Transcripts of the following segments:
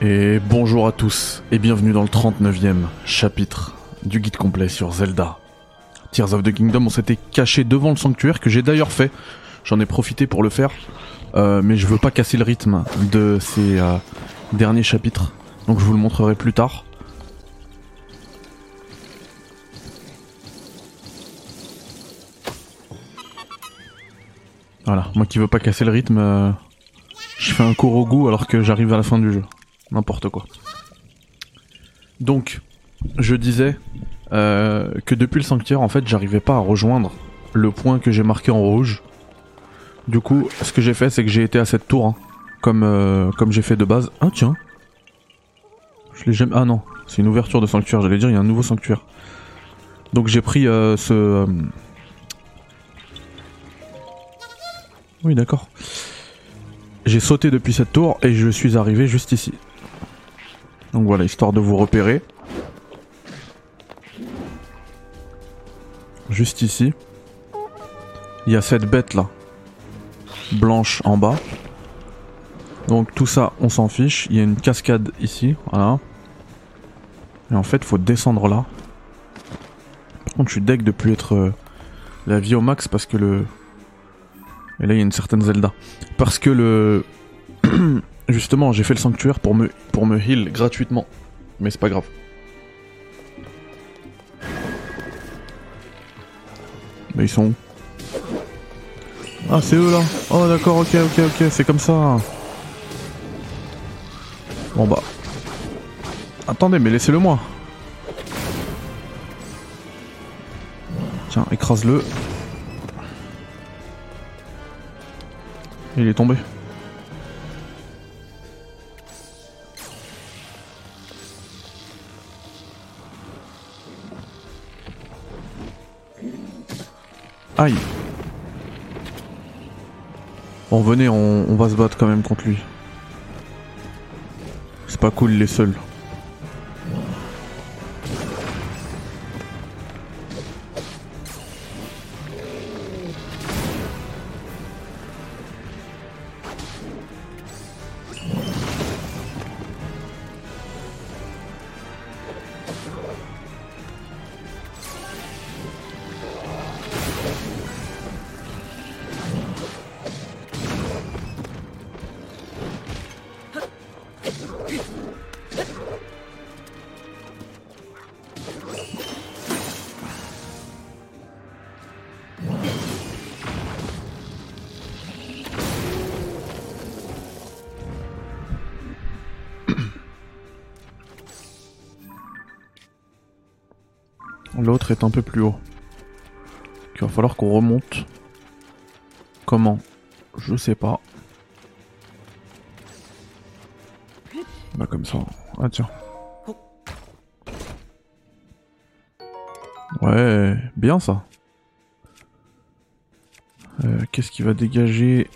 Et bonjour à tous et bienvenue dans le 39e chapitre du guide complet sur Zelda. Tears of the Kingdom, on s'était caché devant le sanctuaire que j'ai d'ailleurs fait. J'en ai profité pour le faire, euh, mais je veux pas casser le rythme de ces euh, derniers chapitres, donc je vous le montrerai plus tard. Voilà, moi qui veux pas casser le rythme, euh, je fais un cours au goût alors que j'arrive à la fin du jeu. N'importe quoi. Donc, je disais euh, que depuis le sanctuaire, en fait, j'arrivais pas à rejoindre le point que j'ai marqué en rouge. Du coup, ce que j'ai fait, c'est que j'ai été à cette tour, hein, comme, euh, comme j'ai fait de base. Ah tiens. Je l'ai jamais... Ah non, c'est une ouverture de sanctuaire, j'allais dire, il y a un nouveau sanctuaire. Donc j'ai pris euh, ce... euh, Oui, d'accord. J'ai sauté depuis cette tour et je suis arrivé juste ici. Donc voilà, histoire de vous repérer. Juste ici. Il y a cette bête là. Blanche en bas. Donc tout ça, on s'en fiche. Il y a une cascade ici. Voilà. Et en fait, faut descendre là. Par contre, je suis deg de plus être euh, la vie au max parce que le... Et là, il y a une certaine Zelda. Parce que le... Justement, j'ai fait le sanctuaire pour me, pour me heal gratuitement. Mais c'est pas grave. Mais ils sont où? Ah, c'est eux là Oh, d'accord, ok, ok, ok, c'est comme ça. Bon bah. Attendez, mais laissez-le moi. Tiens, écrase-le. Il est tombé. Aïe. Bon venez, on, va se battre quand même contre lui. C'est pas cool, il est L'autre est un peu plus haut. Il va falloir qu'on remonte. Comment? Je sais pas. Bah comme ça. Ah tiens. Ouais, bien ça. Euh, Qu'est-ce qui va dégager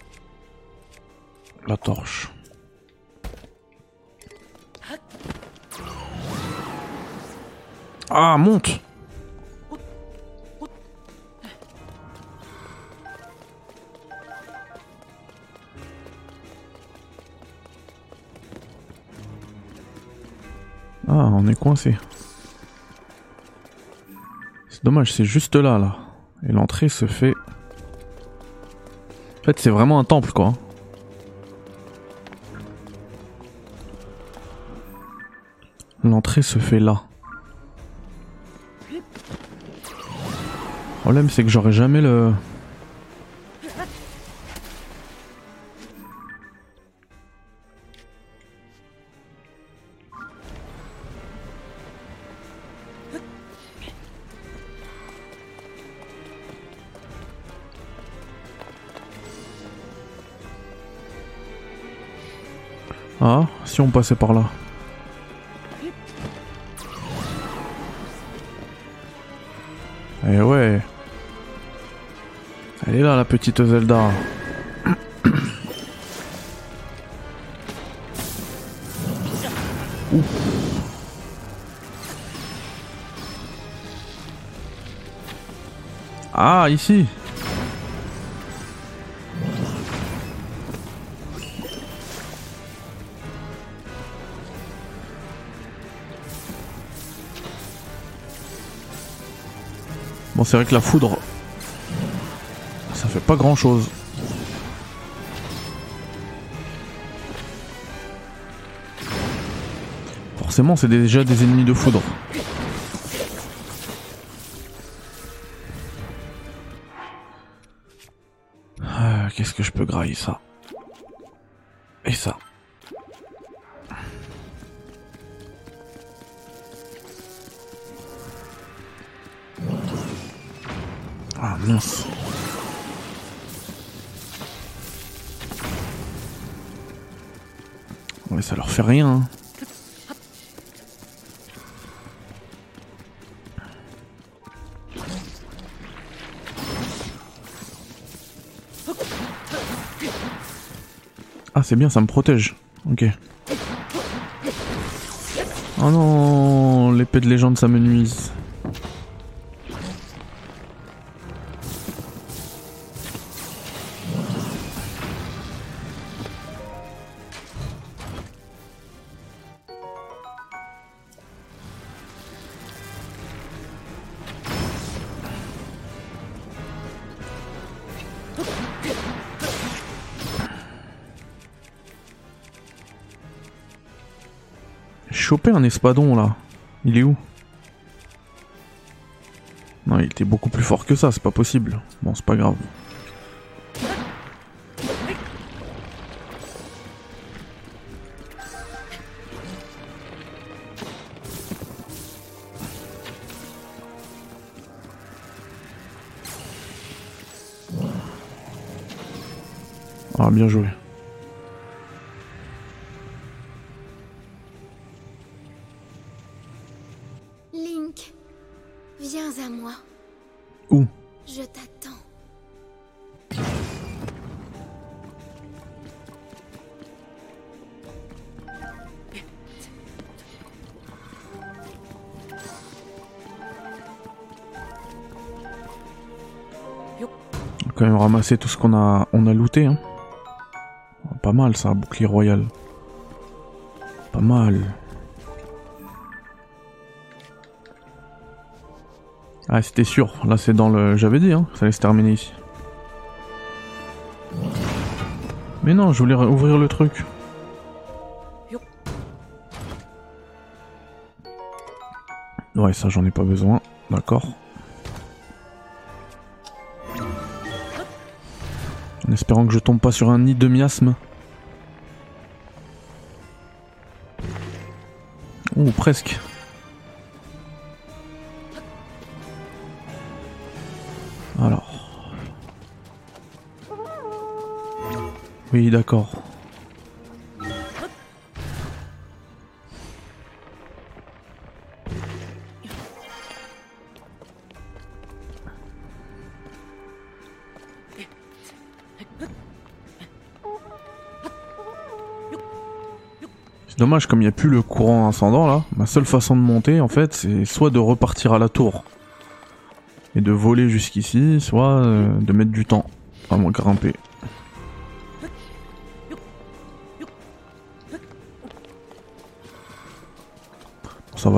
la torche? Ah, monte on est coincé. C'est dommage, c'est juste là, là. Et l'entrée se fait... En fait, c'est vraiment un temple, quoi. L'entrée se fait là. Le problème, c'est que j'aurai jamais le... Ah, si on passait par là. Eh ouais. Elle est là, la petite Zelda. Ah, ici. C'est vrai que la foudre, ça fait pas grand chose. Forcément, c'est déjà des ennemis de foudre. Ah, Qu'est-ce que je peux grailler ça? Ah mince. Ouais, ça leur fait rien. hein. Ah, c'est bien, ça me protège. Ok. Oh non, l'épée de légende, ça me nuise. Un espadon là. Il est où? Non, il était beaucoup plus fort que ça, c'est pas possible. Bon, c'est pas grave. Ah, bien joué. Link, viens à moi. Où? Je t'attends. Quand même ramasser tout ce qu'on a, on a looté. Hein. Pas mal ça, bouclier royal. Pas mal. Ah, c'était sûr. Là, c'est dans le. J'avais dit, hein, ça allait se terminer ici. Mais non, je voulais ouvrir le truc. Ouais, ça, j'en ai pas besoin. D'accord. En espérant que je tombe pas sur un nid de miasme. Ouh, presque. Oui, d'accord. C'est dommage, comme il n'y a plus le courant ascendant là, ma seule façon de monter en fait, c'est soit de repartir à la tour et de voler jusqu'ici, soit euh, de mettre du temps à me grimper.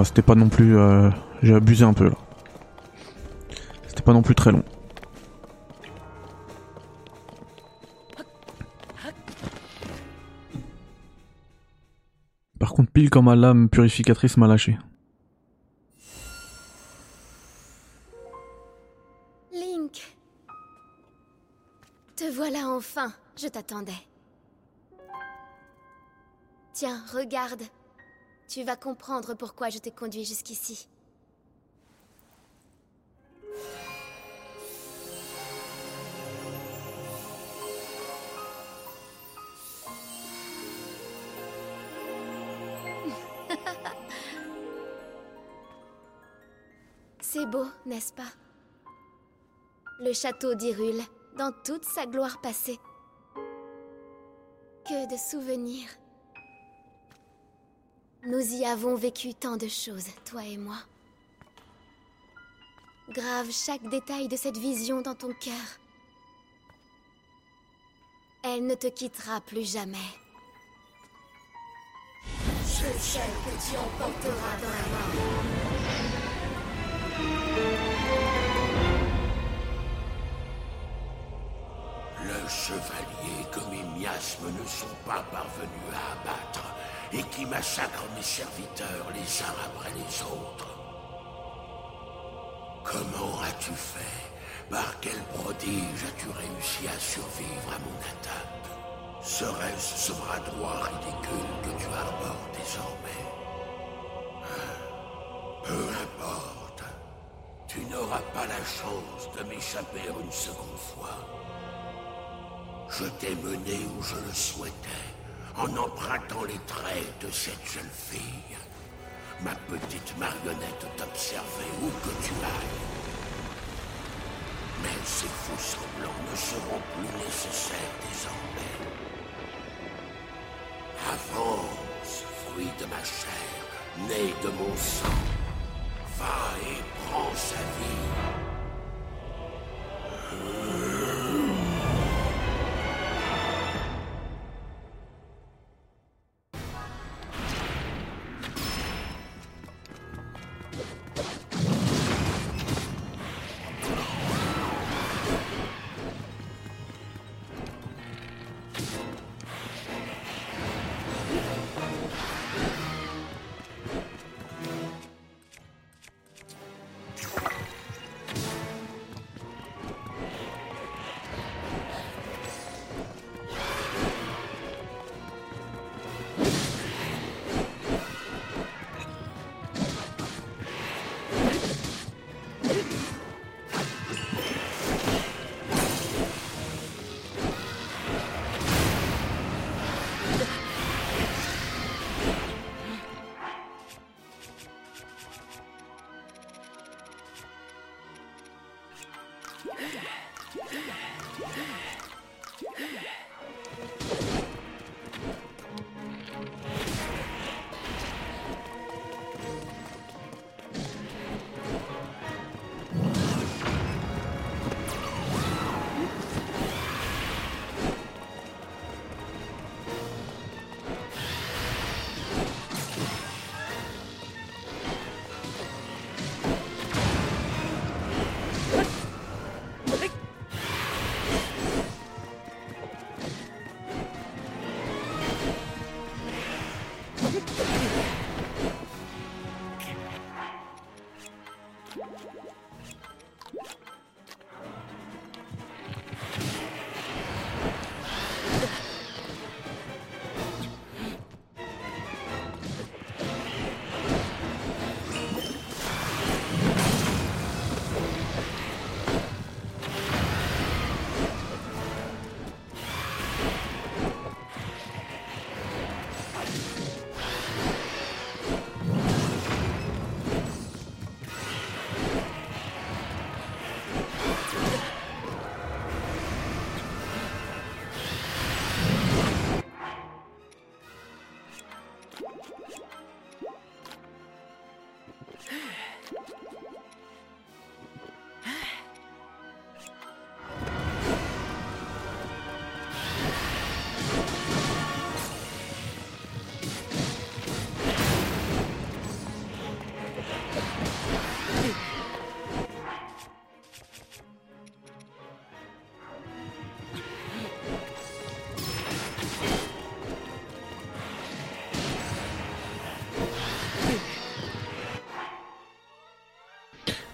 C'était pas non plus. euh, J'ai abusé un peu là. C'était pas non plus très long. Par contre, pile comme ma lame purificatrice m'a lâché. Link. Te voilà enfin. Je t'attendais. Tiens, regarde. Tu vas comprendre pourquoi je t'ai conduit jusqu'ici. C'est beau, n'est-ce pas? Le château d'Hyrule, dans toute sa gloire passée. Que de souvenirs. Nous y avons vécu tant de choses, toi et moi. Grave chaque détail de cette vision dans ton cœur. Elle ne te quittera plus jamais. C'est celle que tu emporteras dans la mort. Le chevalier comme les miasmes, ne sont pas parvenus à abattre et qui massacrent mes serviteurs les uns après les autres. Comment as-tu fait? Par quel prodige as-tu réussi à survivre à mon attaque? Serait-ce ce bras droit ridicule que tu arbores désormais? Peu importe. Tu n'auras pas la chance de m'échapper une seconde fois. Je t'ai mené où je le souhaitais, en empruntant les traits de cette jeune fille. Ma petite marionnette t'observait où que tu ailles. Mais ces faux semblants ne seront plus nécessaires désormais. Avance, fruit de ma chair, né de mon sang. Va et prends sa vie.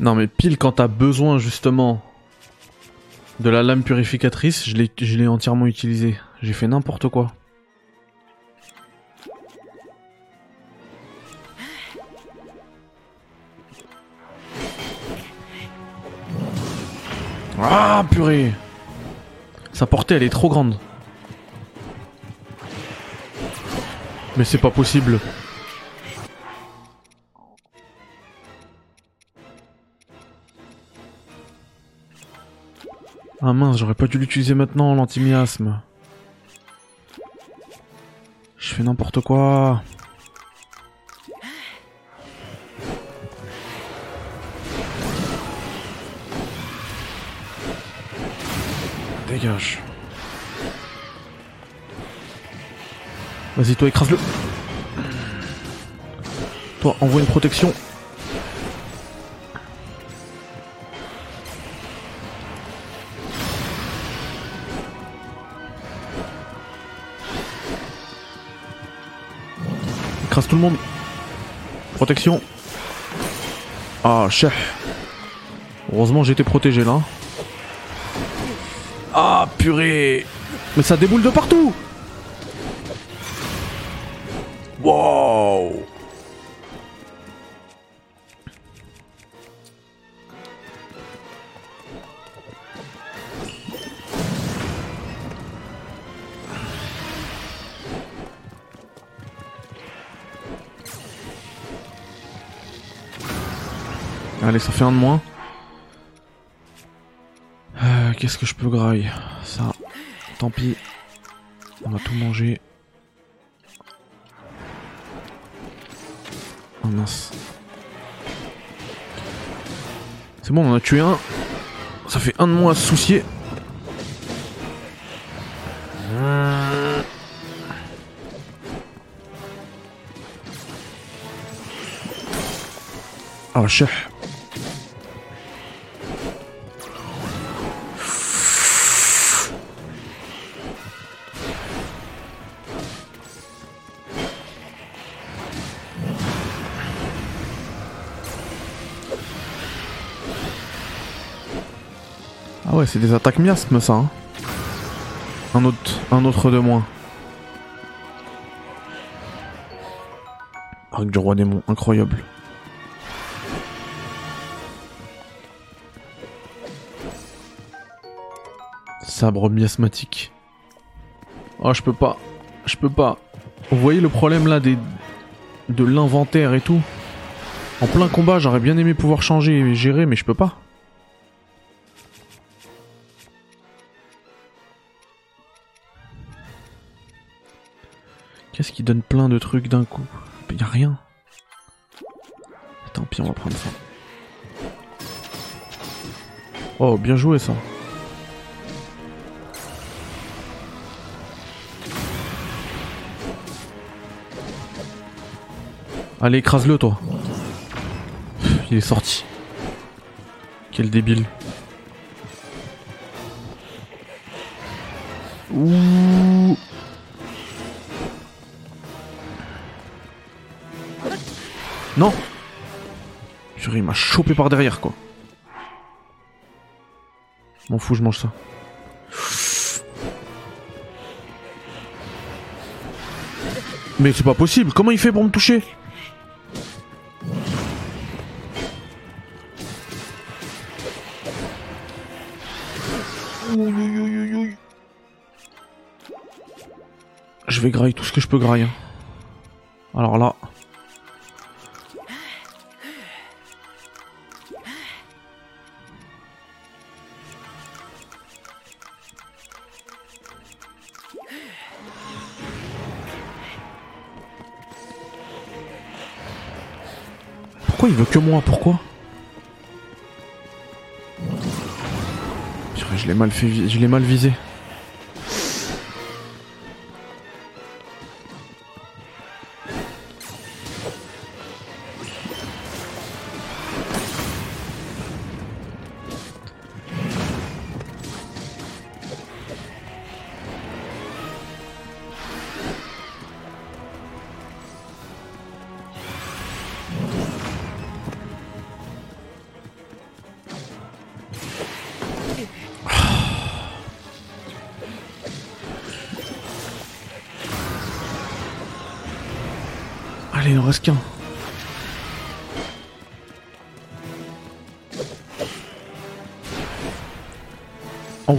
Non mais pile quand t'as besoin justement de la lame purificatrice, je l'ai, entièrement utilisé. J'ai fait n'importe quoi. Ah purée Sa portée elle est trop grande. Mais c'est pas possible. Ah mince, j'aurais pas dû l'utiliser maintenant, l'antimiasme. Je fais n'importe quoi. Dégage. Vas-y, toi, écrase-le. Toi, envoie une protection. Tout le monde. Protection. Ah, chef. Heureusement, j'étais protégé là. Ah, purée. Mais ça déboule de partout. Wow. Allez, ça fait un de moins. Euh, Qu'est-ce que je peux grailler? Ça, tant pis. On va tout manger. Oh mince. C'est bon, on en a tué un. Ça fait un de moins à se soucier. Ah, chef. C'est des attaques miasmes ça. hein. Un autre, de moins. Arc du roi démon, incroyable. Sabre miasmatique. Oh, je peux pas. Je peux pas. Vous voyez le problème là des de l'inventaire et tout? En plein combat, j'aurais bien aimé pouvoir changer et gérer, mais je peux pas. Donne plein de trucs d'un coup Y a rien. Tant pis, on va prendre ça. Oh, bien joué ça. Allez, écrase-le toi. Il est sorti. Quel débile. Ouh. Non Purée, il m'a chopé par derrière, quoi. M'en fous, je mange ça. Mais c'est pas possible, comment il fait pour me toucher? Je vais grailler tout ce que je peux grailler. Alors là... que moi Pourquoi Je l'ai mal fait, je l'ai mal visé.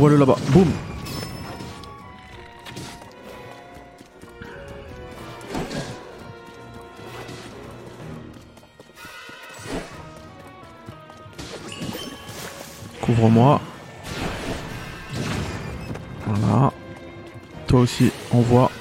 Envoie-le là-bas. Boum. Couvre-moi. Voilà. Toi aussi, envoie.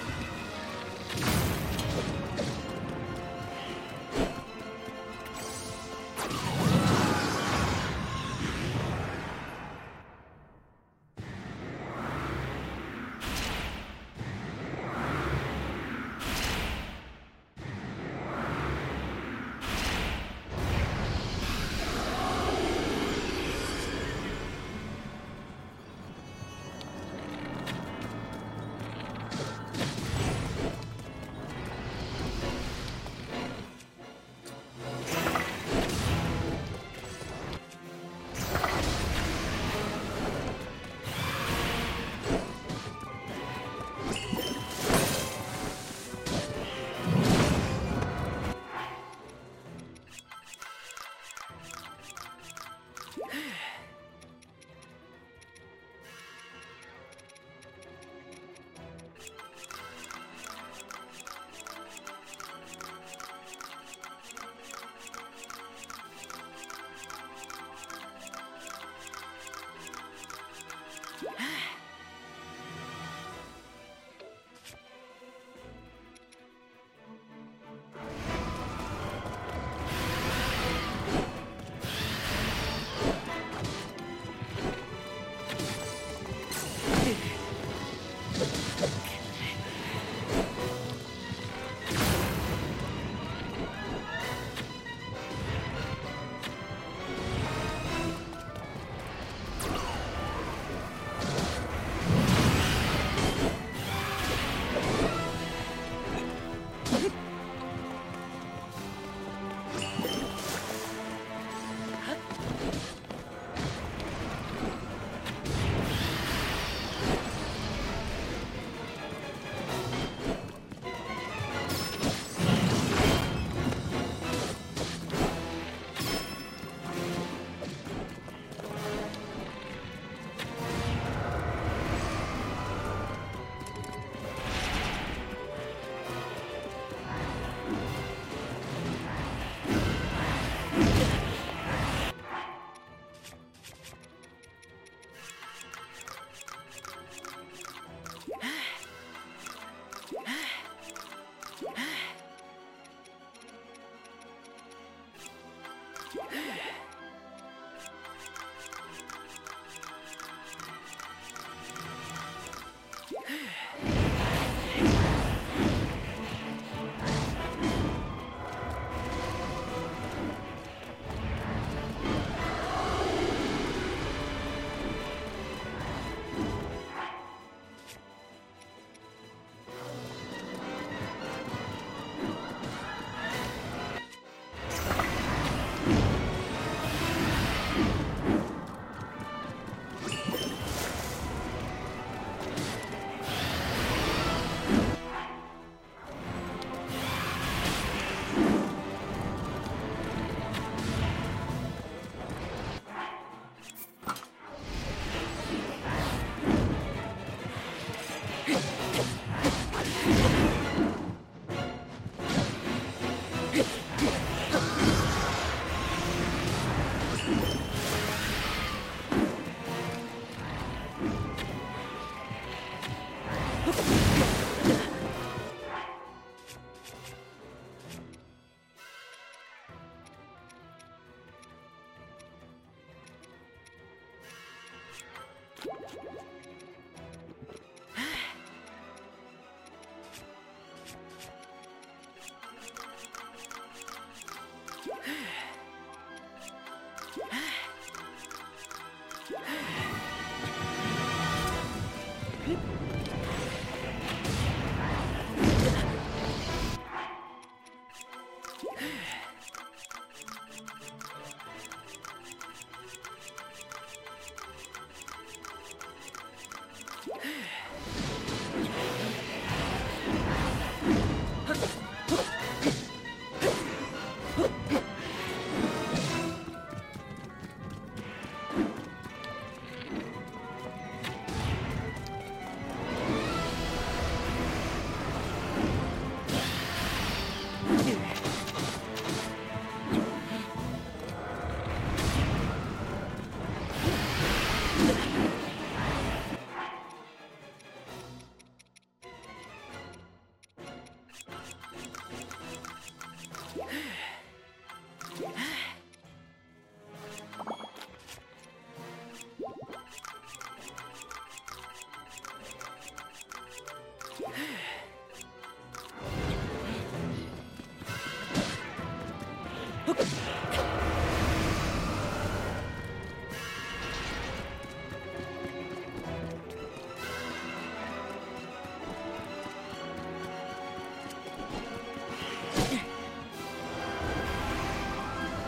people.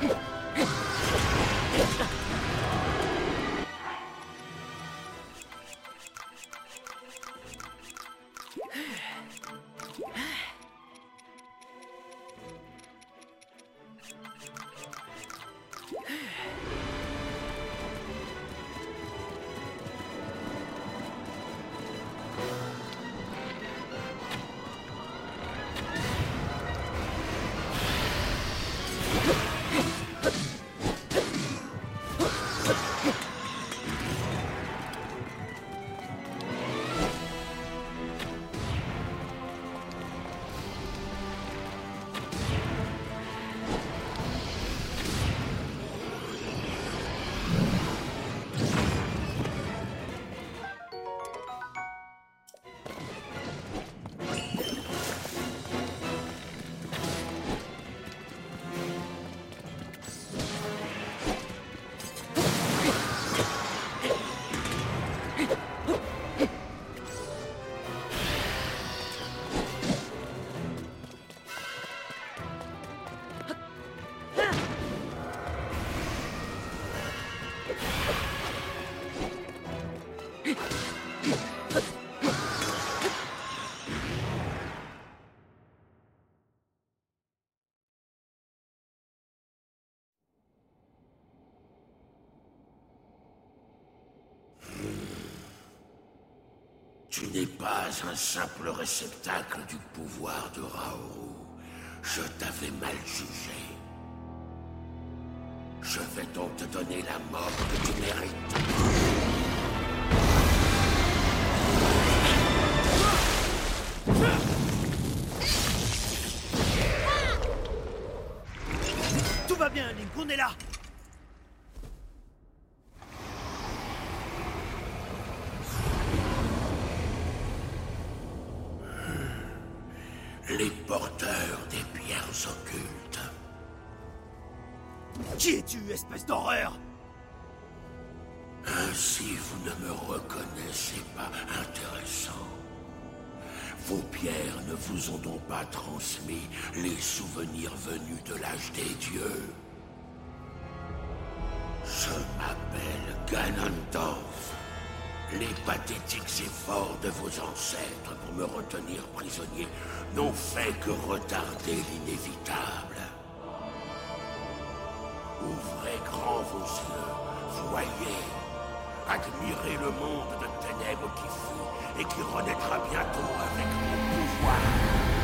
えっ!? Tu n'es pas un simple réceptacle du pouvoir de Raoru. Je t'avais mal jugé. Je vais donc te donner la mort que tu mérites. Tout va bien, Link, on est là ont donc pas transmis les souvenirs venus de l'âge des dieux. Je m'appelle Ganondorf. Les pathétiques efforts de vos ancêtres pour me retenir prisonnier n'ont fait que retarder l'inévitable. Ouvrez grand vos yeux, admirez le monde de ténèbres qui fut et qui renaîtra bientôt avec mon pouvoir.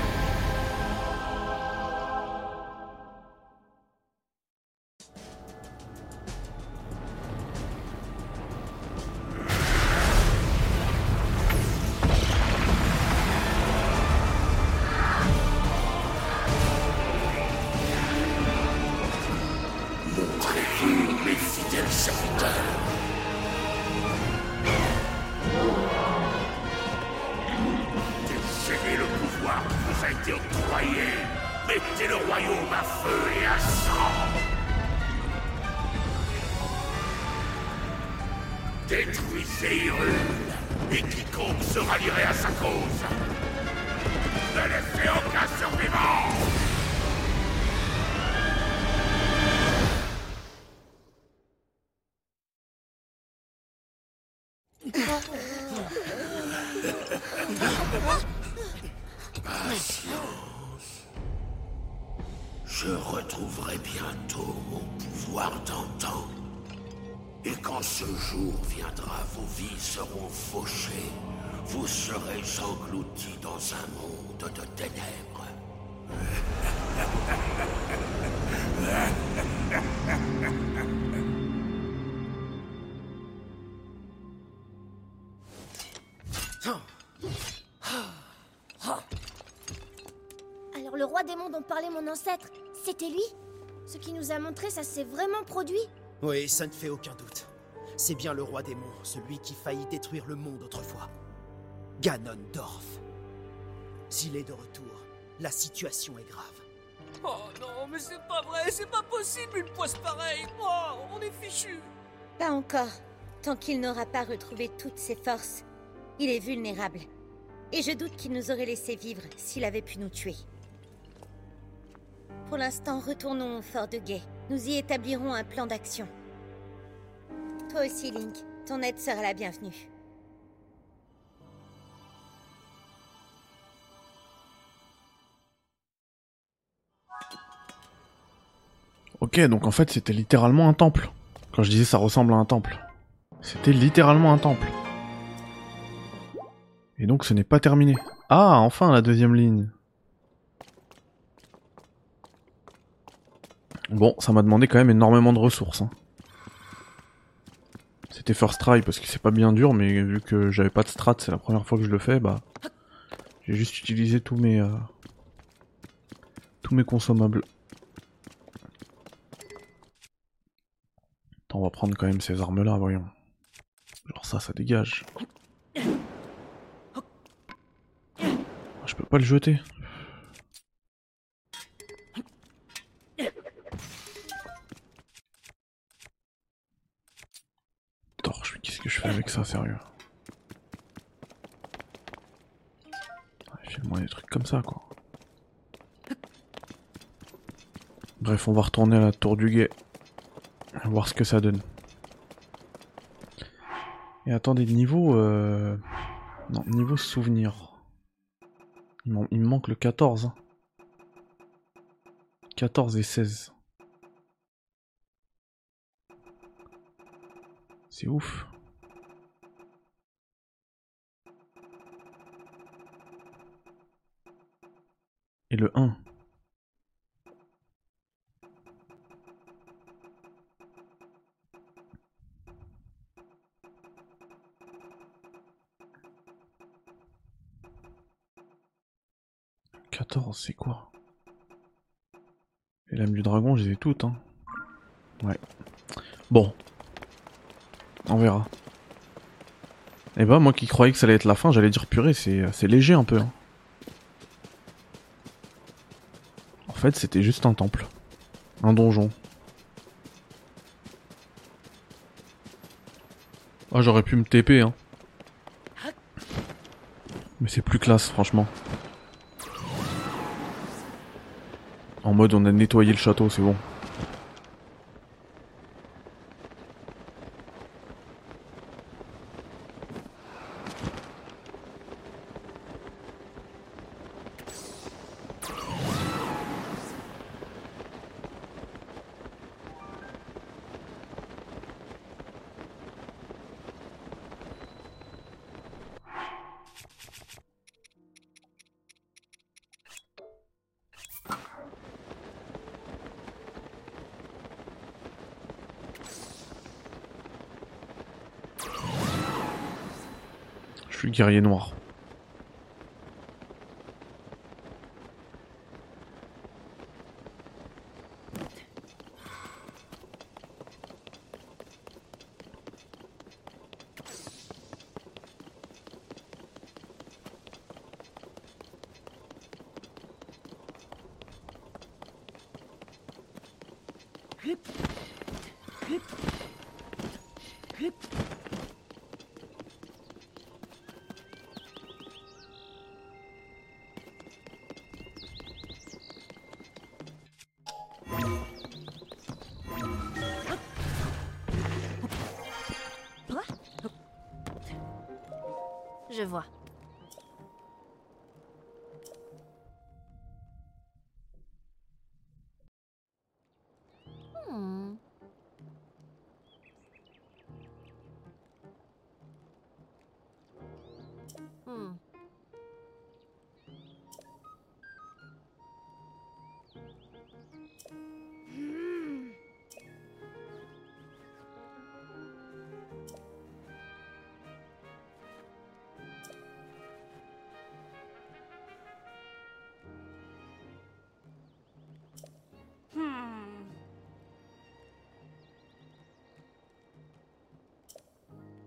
Dans un monde de ténèbres. Alors le roi démon dont parlait mon ancêtre, c'était lui? Ce qui nous a montré, ça s'est vraiment produit? Oui, ça ne fait aucun doute. C'est bien le roi démon, celui qui faillit détruire le monde autrefois. Ganondorf. S'il est de retour, la situation est grave. Oh non, mais c'est pas vrai, c'est pas possible une poisse pareille Oh, on est fichu Pas encore. Tant qu'il n'aura pas retrouvé toutes ses forces, il est vulnérable. Et je doute qu'il nous aurait laissé vivre s'il avait pu nous tuer. Pour l'instant, retournons au fort de Guet. Nous y établirons un plan d'action. Toi aussi, Link. Ton aide sera la bienvenue. Ok, donc en fait c'était littéralement un temple. Quand je disais ça ressemble à un temple. C'était littéralement un temple. Et donc ce n'est pas terminé. Ah, enfin la deuxième ligne. Bon, ça m'a demandé quand même énormément de ressources. hein. C'était first try parce que c'est pas bien dur, mais vu que j'avais pas de strat, c'est la première fois que je le fais, bah... J'ai juste utilisé tous mes... euh, tous mes consommables. On va prendre quand même ces armes là, voyons. Genre ça, ça dégage. Je peux pas le jeter. Torche, qu'est-ce que je fais avec ça, sérieux? File-moi des trucs comme ça, quoi. Bref, on va retourner à la tour du guet. Voir ce que ça donne. Et attendez, niveau... Euh... Non, niveau souvenir. Il me manque le 14. hein. 14 et 16. C'est ouf. Et le 1. « 14, c'est quoi? Les lames du dragon, je les ai toutes, hein. Bon. On verra. Et bah moi qui croyais que ça allait être la fin, j'allais dire purée, c'est c'est léger un peu. hein. En fait, c'était juste un temple. Un donjon. Ah, j'aurais pu me TP, hein. Mais c'est plus classe, franchement. En mode, on a nettoyé le château, c'est bon. Guerrier noir.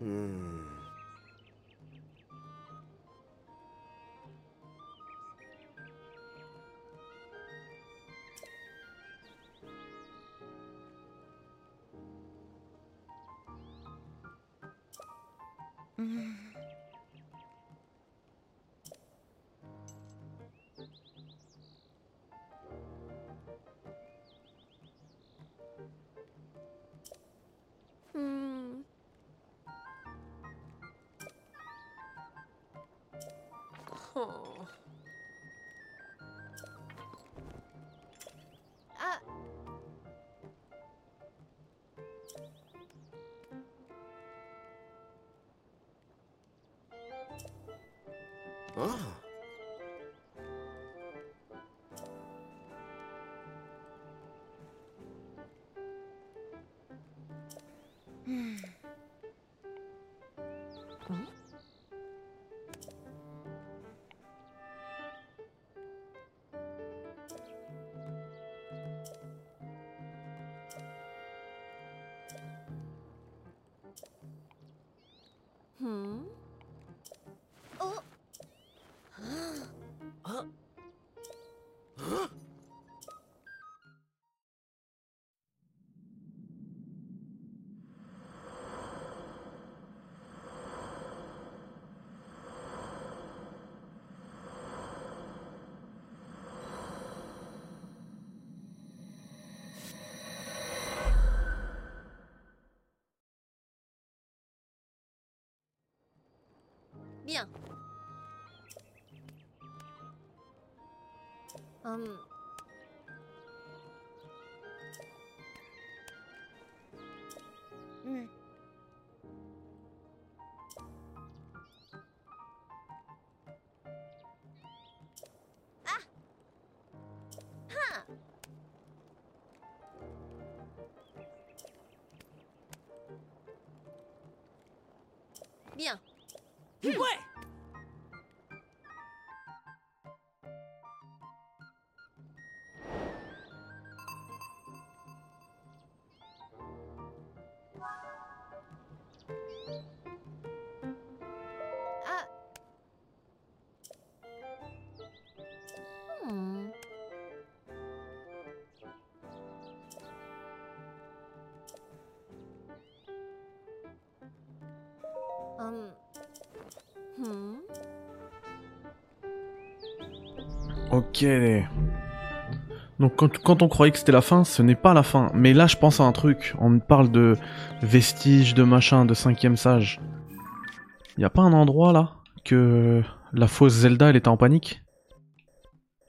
嗯。嗯。Oh. Ah, Ah. hmm. Oh, bien. Hum. Ouais Donc quand, on croyait que c'était la fin, ce n'est pas la fin. Mais là, je pense à un truc. On parle de vestiges, de machin, de cinquième sage. Y a pas un endroit là que la fausse Zelda, elle était en panique?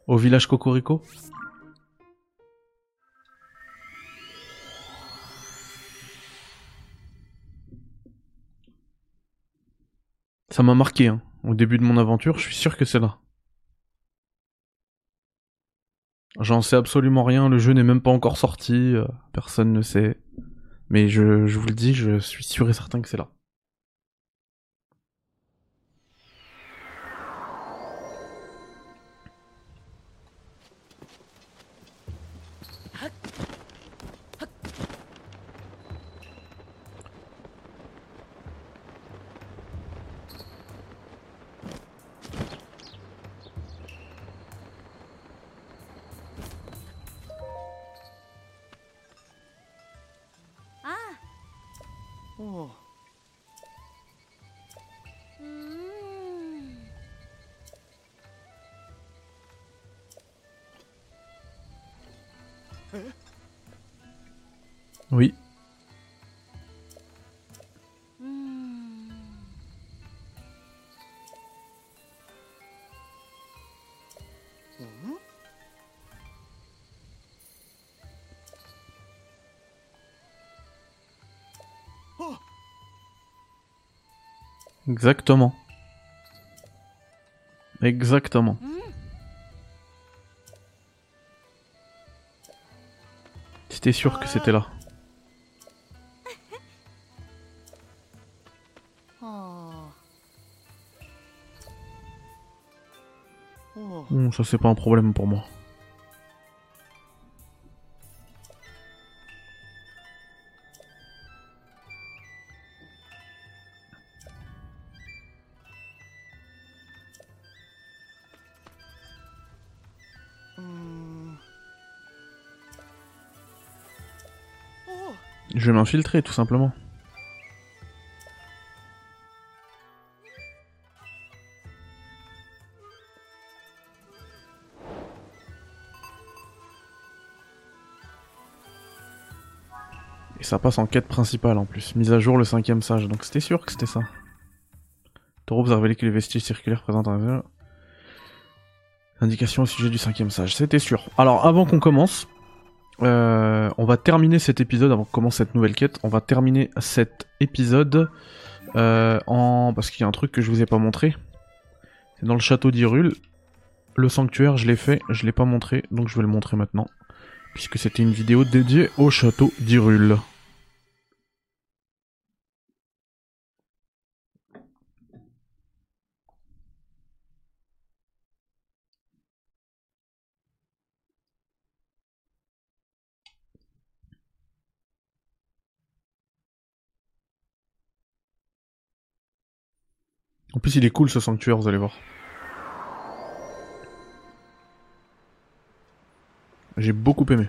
Au village Cocorico? Ça m'a marqué, hein. Au début de mon aventure, je suis sûr que c'est là. J'en sais absolument rien, le jeu n'est même pas encore sorti, euh, personne ne sait. Mais je, je vous le dis, je suis sûr et certain que c'est là. Exactement. Exactement. C'était sûr que c'était là. Bon, ça c'est pas un problème pour moi. M'infiltrer tout simplement. Et ça passe en quête principale en plus. Mise à jour le cinquième sage, donc c'était sûr que c'était ça. Taureau vous a révélé que les vestiges circulaires présentent un... Indication au sujet du cinquième sage, c'était sûr. Alors avant qu'on commence, euh, on va terminer cet épisode avant qu'on commence cette nouvelle quête. On va terminer cet épisode euh, en parce qu'il y a un truc que je vous ai pas montré. C'est dans le château d'Hyrule. Le sanctuaire, je l'ai fait, je l'ai pas montré, donc je vais le montrer maintenant, puisque c'était une vidéo dédiée au château d'Hyrule. Plus, il est cool ce sanctuaire, vous allez voir. J'ai beaucoup aimé.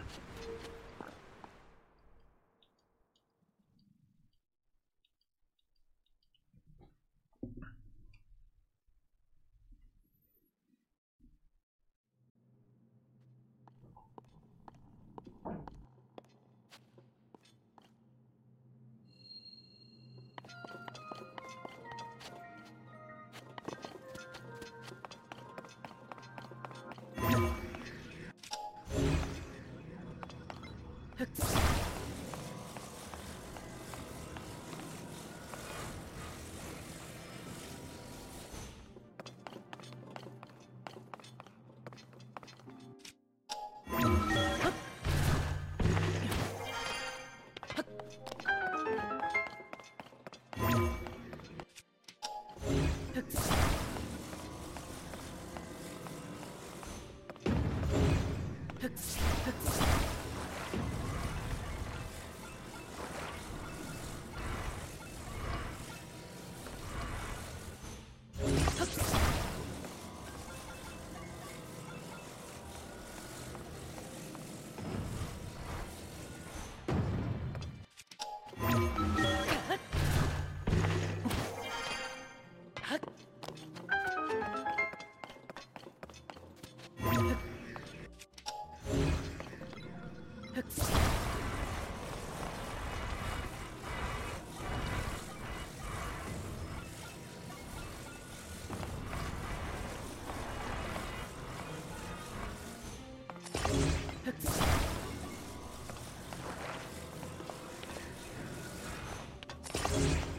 Thank you.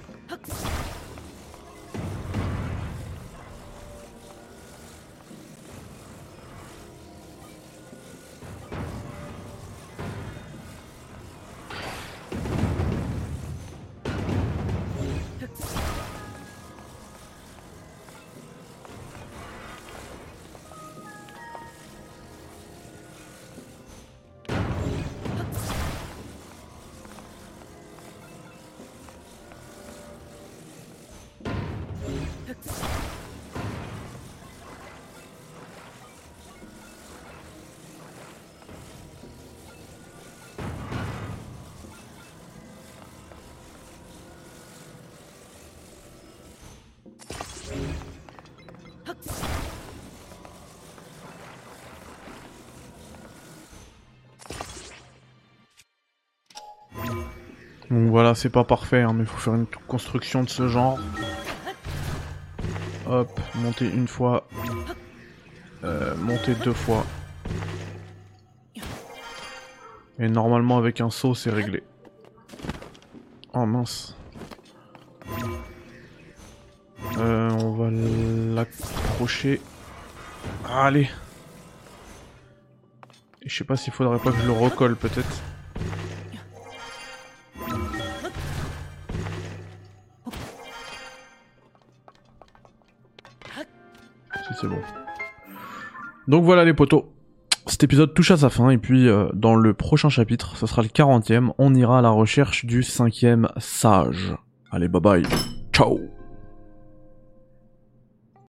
Donc voilà, c'est pas parfait, hein, mais faut faire une construction de ce genre. Hop, monter une fois. Euh, monter deux fois. Et normalement avec un saut c'est réglé. Oh mince. Euh, on va l'accrocher. Allez. Je sais pas s'il faudrait pas que je le recolle peut-être. Donc voilà les potos. Cet épisode touche à sa fin et puis euh, dans le prochain chapitre, ce sera le 40 e on ira à la recherche du cinquième sage. Allez bye bye. Ciao